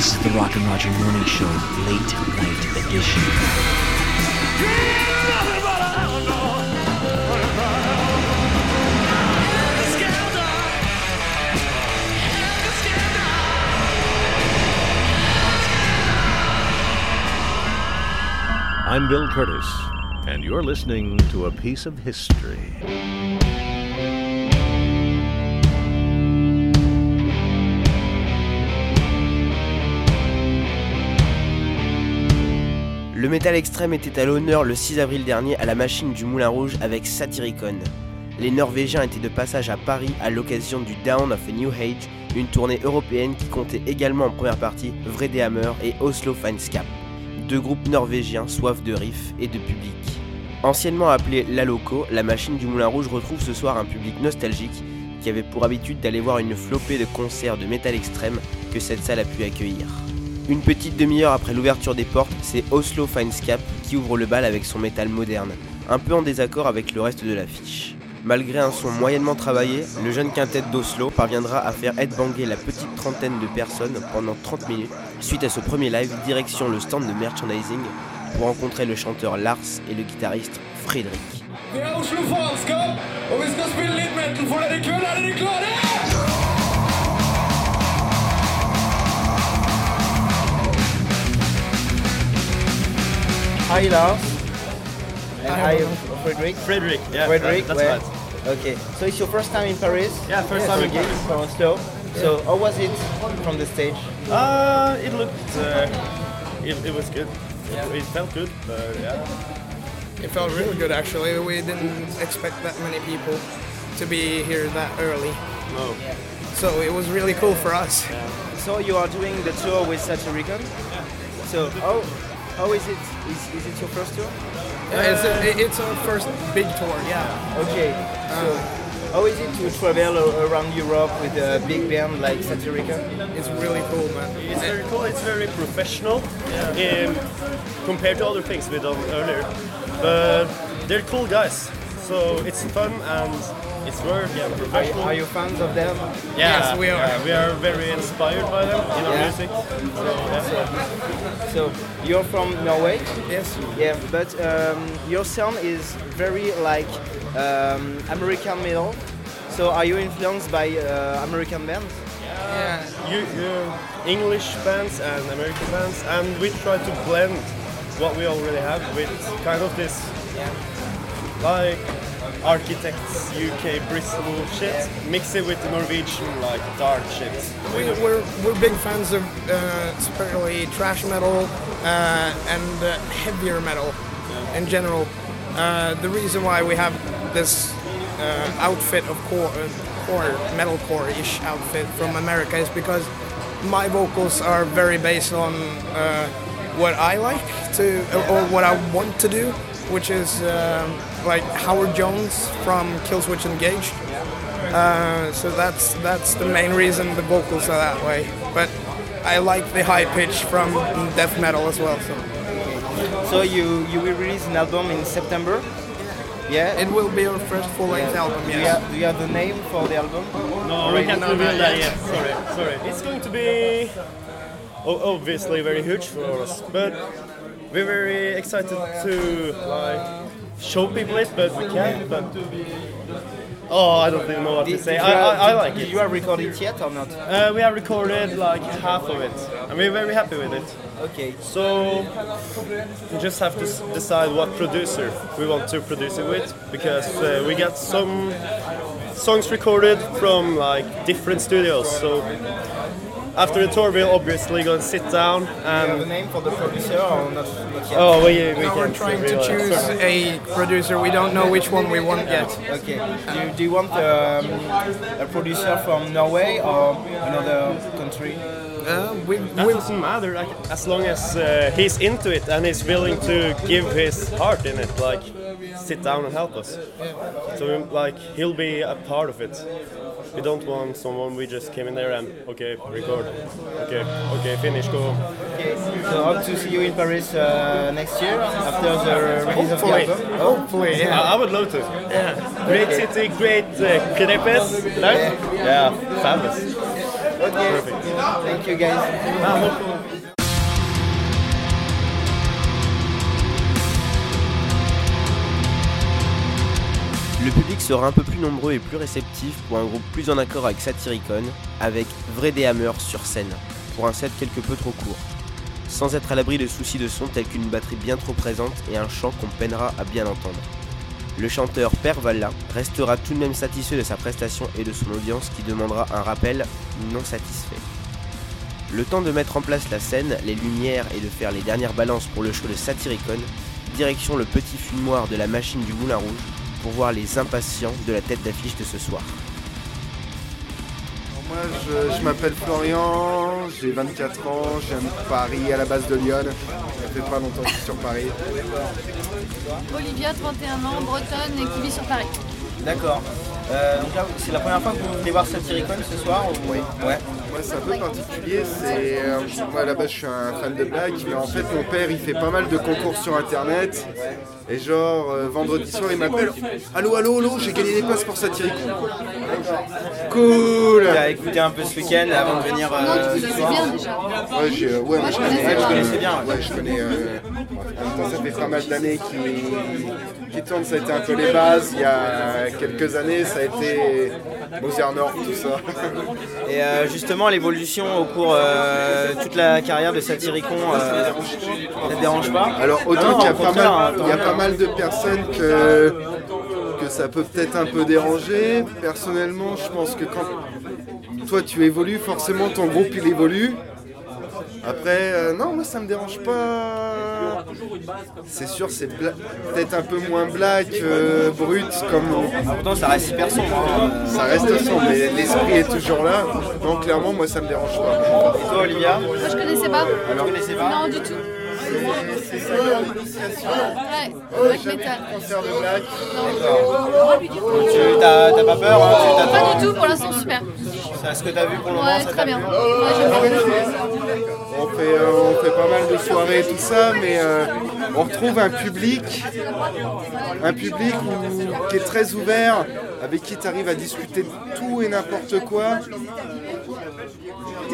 This is the Rock and Roger Morning Show, late night edition. I'm Bill Curtis, and you're listening to a piece of history. Le métal extrême était à l'honneur le 6 avril dernier à la machine du Moulin Rouge avec Satyricon. Les Norvégiens étaient de passage à Paris à l'occasion du Down of a New Age, une tournée européenne qui comptait également en première partie Vredehammer et Oslo Fineskap, deux groupes norvégiens soif de riffs et de public. Anciennement appelée La Loco, la machine du Moulin Rouge retrouve ce soir un public nostalgique qui avait pour habitude d'aller voir une flopée de concerts de métal extrême que cette salle a pu accueillir. Une petite demi-heure après l'ouverture des portes, c'est Oslo Fineskap qui ouvre le bal avec son métal moderne, un peu en désaccord avec le reste de l'affiche. Malgré un son moyennement travaillé, le jeune quintet d'Oslo parviendra à faire headbanger la petite trentaine de personnes pendant 30 minutes. Suite à ce premier live, direction le stand de merchandising pour rencontrer le chanteur Lars et le guitariste Frédéric. I kveld. Dere klare? Hi Lars. And hi Frédéric. Frederick, yeah, Frederick, that- where- that's right. Okay, so it's your first time in Paris? Yeah, first time in Okay, Paris. from Oslo. So how was it from the stage? Uh, it looked, uh, it, it was good. It, it felt good, but yeah. It felt really good actually. We didn't expect that many people to be here that early. No. So it was really cool for us. So you are doing the tour with Satyricon? So how, how is it? Is, is it your first tour? Yeah, it's, a, it's our first big tour, yeah. Okay. So how is it to travel around Europe with a big band like Satyricon? It's really cool, man. It's very cool, it's very professional um, compared to other things we've done earlier. But they're cool guys, so it's fun and it's work and Are you, professional. are you fans of them? yeah, Yes, we are. yeah, we are very inspired by them in our Yeah. music. So, yeah. So you're from Norway? Yes. Yeah, but um, your sound is very like um, American metal. So are you influenced by uh, American bands? Yeah. you, you English bands and American bands, and we try to blend what we already have with kind of this, like architects UK Bristol shit, mix it with the Norwegian like dark shit. We, we're, we're big fans of uh, especially thrash metal uh, and uh, heavier metal in general. Uh, the reason why we have this uh, outfit of core, uh, core metalcore-ish outfit from America is because my vocals are very based on uh, what I like to or what I want to do, which is um, like Howard Jones from Killswitch Engage. Uh, so that's that's the main reason the vocals are that way. But I like the high pitch from death metal as well. So So you you will release an album in September? Yeah. it will be our first full-length album. do, you have, do you have the name for the album? No, we can't reveal that yet. yet. Sorry, sorry. It's going to be obviously very huge for us, but we're very excited to like show people it, but we can't. But oh, I don't even know what to say. I, I, I like it. you have recorded it yet or not? Uh, we have recorded like half of it, and we're very happy with it. Okay. So we just have to s- decide what producer we want to produce it with, because uh, we got some songs recorded from like different studios. So after the tour, we'll obviously go and sit down Do you have a and name for the producer or not, not oh, we, we Now we're trying to choose that. a producer. We don't know which one we want yet. Okay. Do you, do you want um, a producer from Norway or another country? Uh, we, That we, doesn't matter, like, as long as uh, he's into it and he's willing to give his heart in it, like sit down and help us. So like he'll be a part of it. We don't want someone we just came in there and okay, record, okay, okay, finish, go. Okay. So hope to see you in Paris uh, next year after the release of the Hopefully. album. hopefully, I, yeah. I would love to. Yeah. Great city, great uh, Crepes, right? Yeah, fabulous. Perfect. Thank you guys. Le public sera un peu plus nombreux et plus réceptif pour un groupe plus en accord avec Satyricon, avec Vrai des Hammer sur scène, pour un set quelque peu trop court. Sans être à l'abri de soucis de son tels qu'une batterie bien trop présente et un chant qu'on peinera à bien entendre. Le chanteur Per Valla restera tout de même satisfait de sa prestation et de son audience qui demandera un rappel non satisfait. Le temps de mettre en place la scène, les lumières et de faire les dernières balances pour le show de Satyricon, direction le petit fumoir de la machine du Moulin Rouge pour voir les impatients de la tête d'affiche de ce soir. Moi, je, je m'appelle Florian, j'ai 24 ans, j'aime Paris à la base de Lyon. Ça fait pas longtemps que je suis sur Paris. Olivia, 31 ans, bretonne et qui vit sur Paris. D'accord. Euh, donc là, c'est la première fois que vous venez voir Satyricon ce soir Oui. Ouais. Moi, c'est un peu particulier. C'est, euh, moi, à la base, je suis un fan de blagues, mais en fait, mon père, il fait pas mal de concours sur Internet. Et genre, euh, vendredi soir, il m'appelle Allô, allô, allô, j'ai gagné des places pour Satyricon. Cool Tu as écouté un peu ce week-end avant de venir Non, euh, tu ce connaissais soir bien déjà. Ouais, j'ai- ouais, moi, je connais, Ouais, je connaissais bien, ouais. Je connais. euh, ça fait pas mal d'années qui, qui tournent. Ça a été un peu les bases. Il y a quelques années, ça a été Mozart Nord, tout ça. Et euh, justement, l'évolution au cours euh, toute la carrière de Satyricon, euh, ça te dérange pas? Alors autant qu'il y a au pas contraire, hein, mal, il y a pas mal de personnes que que ça peut peut-être un peu déranger. Personnellement, je pense que quand toi tu évolues, forcément ton groupe il évolue. Après, euh, non, moi ça me dérange pas. C'est sûr, c'est bla- peut-être un peu moins black, euh, brut, comme Pourtant, ça reste hyper sombre. hein. ça reste sombre, mais l'esprit est toujours là. Donc clairement, moi ça me dérange pas. Et toi, Olivia Moi, je connaissais pas. Tu connaissais pas Non, du tout. C'est ça l'initiation. Ouais, black metal. Concert de black. Tu t'as pas peur hein, tu Pas du tout, pour l'instant, super. C'est ce que t'as vu pour le moment, Ouais, très t'a bien. plu Ouais, j'aime bien. On fait, euh, on fait pas mal de soirées et tout ça, mais euh, on retrouve un public, un public qui est très ouvert, avec qui tu arrives à discuter de tout et n'importe quoi.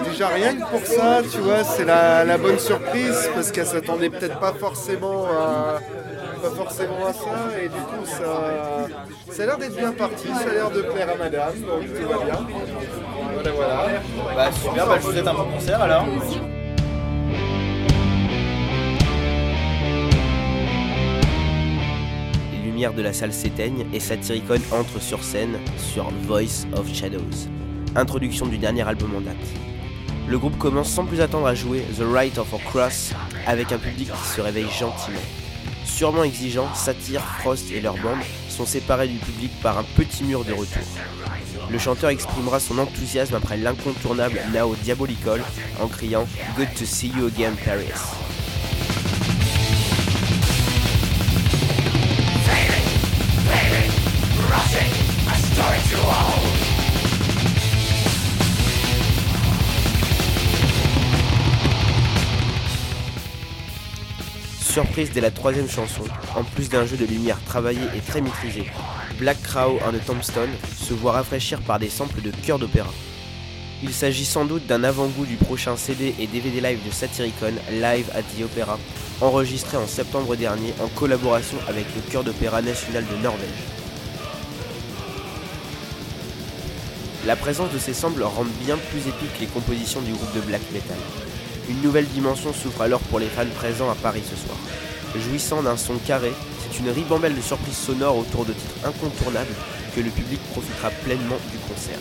Déjà rien que pour ça, tu vois, c'est la, la bonne surprise parce qu'elle s'attendait peut-être pas forcément à pas forcément à ça et du coup ça, ça a l'air d'être bien parti, ça a l'air de plaire à madame, donc tout va bien. Voilà voilà. Bah super, bah, je vous souhaite un bon concert alors. De la salle s'éteignent et Satyricon entre sur scène sur Voice of Shadows, introduction du dernier album en date. Le groupe commence sans plus attendre à jouer The Right of a Cross avec un public qui se réveille gentiment. Sûrement exigeant, Satyr, Frost et leur bande sont séparés du public par un petit mur de retour. Le chanteur exprimera son enthousiasme après l'incontournable Now Diabolical en criant Good to see you again Paris. Surprise dès la troisième chanson, en plus d'un jeu de lumière travaillé et très maîtrisé, Black Crow and the Tombstone se voit rafraîchir par des samples de chœurs d'opéra. Il s'agit sans doute d'un avant-goût du prochain CD et DVD live de Satyricon, Live at the Opera, enregistré en septembre dernier en collaboration avec le chœur d'opéra national de Norvège. La présence de ces samples rend bien plus épiques les compositions du groupe de black metal. Une nouvelle dimension s'ouvre alors pour les fans présents à Paris ce soir. Jouissant d'un son carré, c'est une ribambelle de surprises sonores autour de titres incontournables que le public profitera pleinement du concert.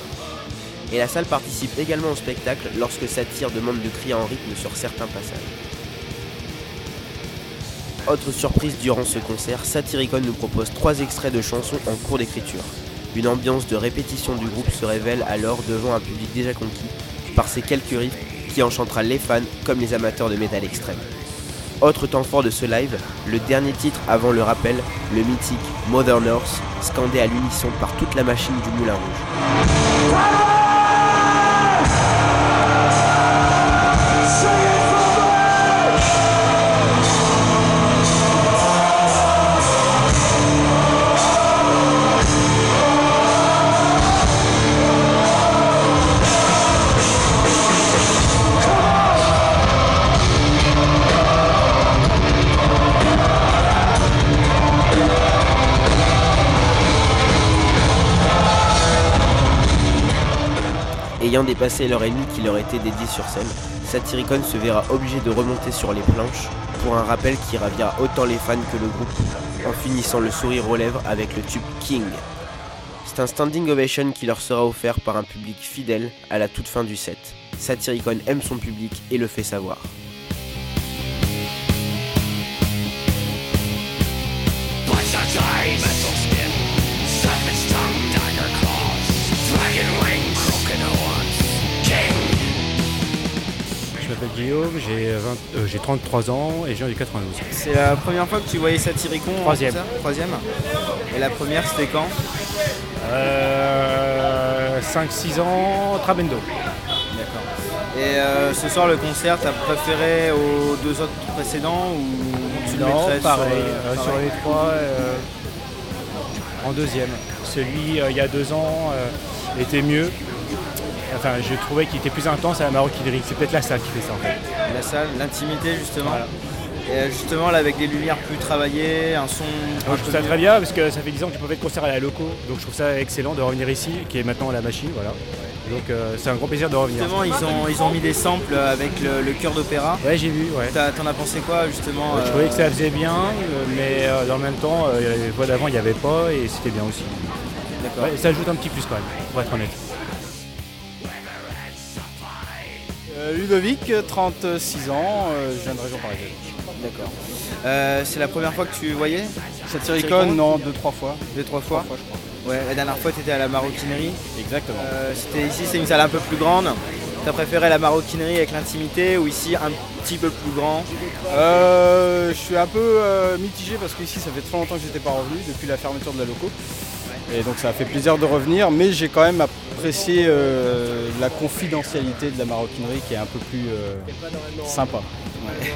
Et la salle participe également au spectacle lorsque Satyr demande de crier en rythme sur certains passages. Autre surprise durant ce concert, Satyricon nous propose trois extraits de chansons en cours d'écriture. Une ambiance de répétition du groupe se révèle alors devant un public déjà conquis par ces quelques riffs qui enchantera les fans comme les amateurs de métal extrême. Autre temps fort de ce live, le dernier titre avant le rappel, le mythique Mother North, scandé à l'unisson par toute la machine du Moulin Rouge. Ayant dépassé leur ennemi qui leur était dédié sur scène, Satyricon se verra obligé de remonter sur les planches pour un rappel qui ravira autant les fans que le groupe, en finissant le sourire aux lèvres avec le tube King. C'est un standing ovation qui leur sera offert par un public fidèle à la toute fin du set. Satyricon aime son public et le fait savoir. Guillaume, j'ai 20 euh, j'ai 33 ans et viens du 92. C'est la première fois que tu voyais Satyricon en Troisième. Troisième. Et la première, c'était quand Euh, 5-6 ans, Trabendo. D'accord. Et euh, ce soir, le concert, t'as préféré aux deux autres précédents ou tu Non, pareil, sur, euh, euh, sur pareil les trois, euh, en deuxième. Celui euh, il y a deux ans euh, était mieux. Enfin, je trouvais qu'il était plus intense à la maroquinerie. C'est peut-être la salle qui fait ça en fait. La salle, l'intimité justement. Voilà. Et euh, justement, là, avec des lumières plus travaillées, un son. Moi, je trouve ça très bien parce que ça fait 10 ans que j'ai pas fait de concert à la loco. Donc je trouve ça excellent de revenir ici, qui est maintenant à la machine. Voilà. Donc euh, c'est un grand plaisir de revenir. Justement, ils ont, ils ont mis des samples avec le, le chœur d'opéra. Ouais, j'ai vu, ouais. T'en as pensé quoi justement Je euh, trouvais que ça faisait bien, mais euh, dans le même temps, les voix d'avant, il n'y avait pas et c'était bien aussi. D'accord. Ouais, ça ajoute un petit plus quand même, pour être honnête. Ludovic, 36 ans, euh, je viens de région parisienne. D'accord. Euh, c'est la première fois que tu voyais Satyricon, non, deux, trois fois. Deux, trois fois Trois fois, je crois. Ouais, la dernière fois, tu étais à la maroquinerie. Exactement. Euh, C'était ici, c'est une salle un peu plus grande. T'as préféré la maroquinerie avec l'intimité ou ici un petit peu plus grand Euh, je suis un peu euh, mitigé parce qu'ici ça fait trop longtemps que j'étais pas revenu depuis la fermeture de la loco. Et donc ça a fait plaisir de revenir, mais j'ai quand même apprécié euh, la confidentialité de la maroquinerie qui est un peu plus euh, sympa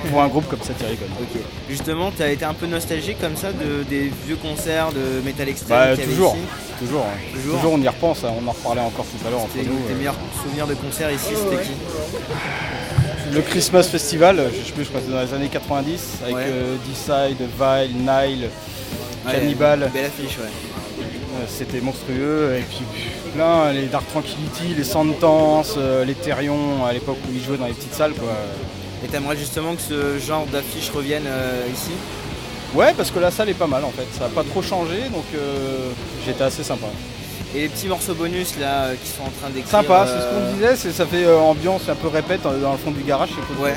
pour un groupe comme Satyricon. Ok. Justement, tu as été un peu nostalgique comme ça de, des vieux concerts de métal extrême Bah, qu'il y avait toujours, ici toujours, hein. Toujours. toujours, on y repense, hein. on en reparlait encore tout à l'heure entre nous. tes euh. meilleurs souvenirs de concerts ici, c'était qui Le Christmas Festival, je sais plus, je crois que c'était dans les années 90, avec Ouais. euh, D-Side, Vile, Nile, Ouais, Cannibal. Belle affiche, ouais. C'était monstrueux. Et puis plein, les Dark Tranquility, les Sentence, euh, les Therion, à l'époque où ils jouaient dans les petites salles. Quoi. Et t'aimerais justement que ce genre d'affiche revienne euh, ici? Ouais, parce que la salle est pas mal en fait. Ça n'a pas trop changé, donc euh, j'étais assez sympa. Et les petits morceaux bonus là qui sont en train d'écrire. Sympa, c'est ce qu'on disait, ça fait euh, ambiance un peu répète dans le fond du garage. c'est cool. Ouais.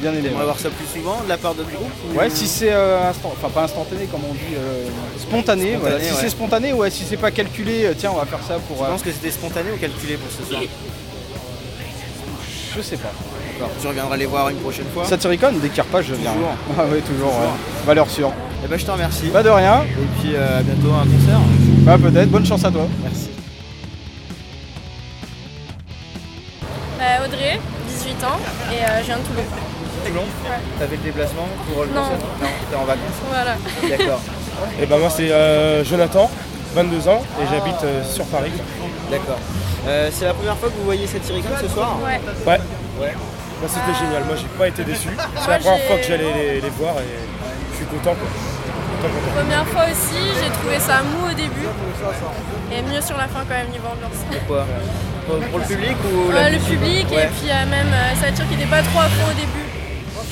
Bien aimé. Ouais. voir ça plus souvent de la part d'autres groupes ou- Ouais, si c'est euh, instant, enfin pas instantané comme on dit, euh, spontané. voilà. Si ouais. c'est spontané, ouais, si c'est pas calculé, euh, tiens, on va faire ça pour. Tu euh, penses que c'était spontané ou calculé pour ce soir Je sais pas. D'accord. Tu reviendras les voir une prochaine fois Satyricon, dès qu'il repart, je viens. Toujours. Ah oui, toujours, ouais. Valeur sûre. Eh ben je te remercie. Pas de rien. Et puis euh, à bientôt à un concert. Bah peut-être, bonne chance à toi. Merci. Bah, Audrey, 18 ans, et euh, je viens de Toulon. Toulon Ouais. T'as fait le déplacement pour le Non. concert Non, t'es en vacances Voilà. D'accord. Et ben moi c'est euh, Jonathan, 22 ans et j'habite euh, sur Paris. D'accord. Euh, c'est la première fois que vous voyez Satyricon ce soir Ouais. Ouais. Ouais. Bah, c'était génial, moi j'ai pas été déçu. C'est la première fois que j'allais les, les voir et je suis content quoi. Content, content. Première fois aussi, j'ai trouvé ça mou au début, et mieux sur la fin quand même niveau ambiance. Pourquoi? Pour, pour le public ou Ouais, le public, Ouais. et puis même Satyr qui n'était pas trop à fond au début.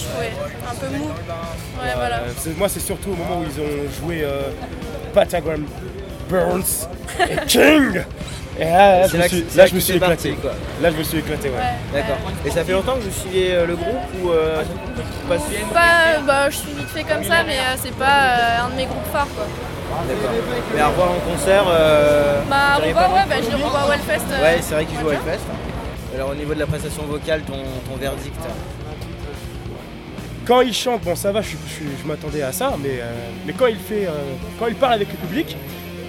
Je trouvais un peu mou. Ouais, voilà. Euh, moi c'est surtout au moment où ils ont joué euh, Patagram Burns et King Et là, je me suis, c'est là, là je me que suis t'es parti, éclaté. quoi. Là je me suis éclaté ouais. Ouais. D'accord. Et ça fait longtemps que vous suivez euh, le groupe ou euh, pas Pas, bah, je suis vite fait comme ça, mais euh, c'est pas euh, un de mes groupes phares quoi. D'accord. Mais à revoir en concert. Euh, Bah, arrives revoir, ouais, bah, je les revois euh, Ouais, c'est vrai qu'il joue à. Hellfest. Alors au niveau de la prestation vocale, ton, ton verdict Quand il chante, bon ça va, je, je- je m'attendais à ça, mais, euh, mais quand il fait, euh, quand il parle avec le public,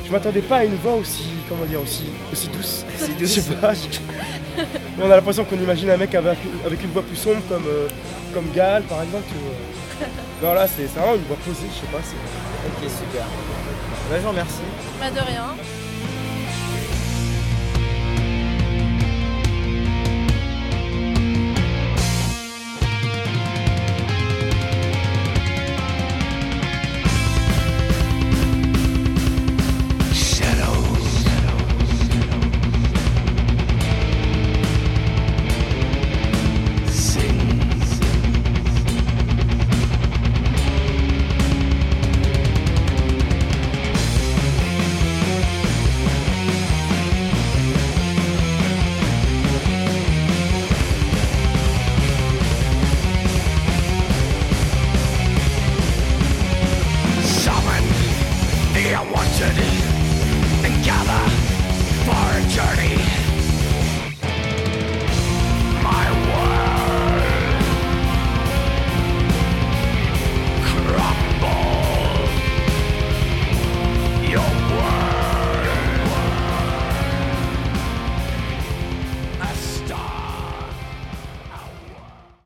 je m'attendais pas à une voix aussi, comment dire, aussi, aussi douce. Aussi Je douce. sais pas. On a l'impression qu'on imagine un mec avec, avec une voix plus sombre comme, euh, comme Gal par exemple. ou, euh. Non là c'est vraiment une voix posée, je sais pas. Ok, super. Bah, je vous remercie. Bah, de rien.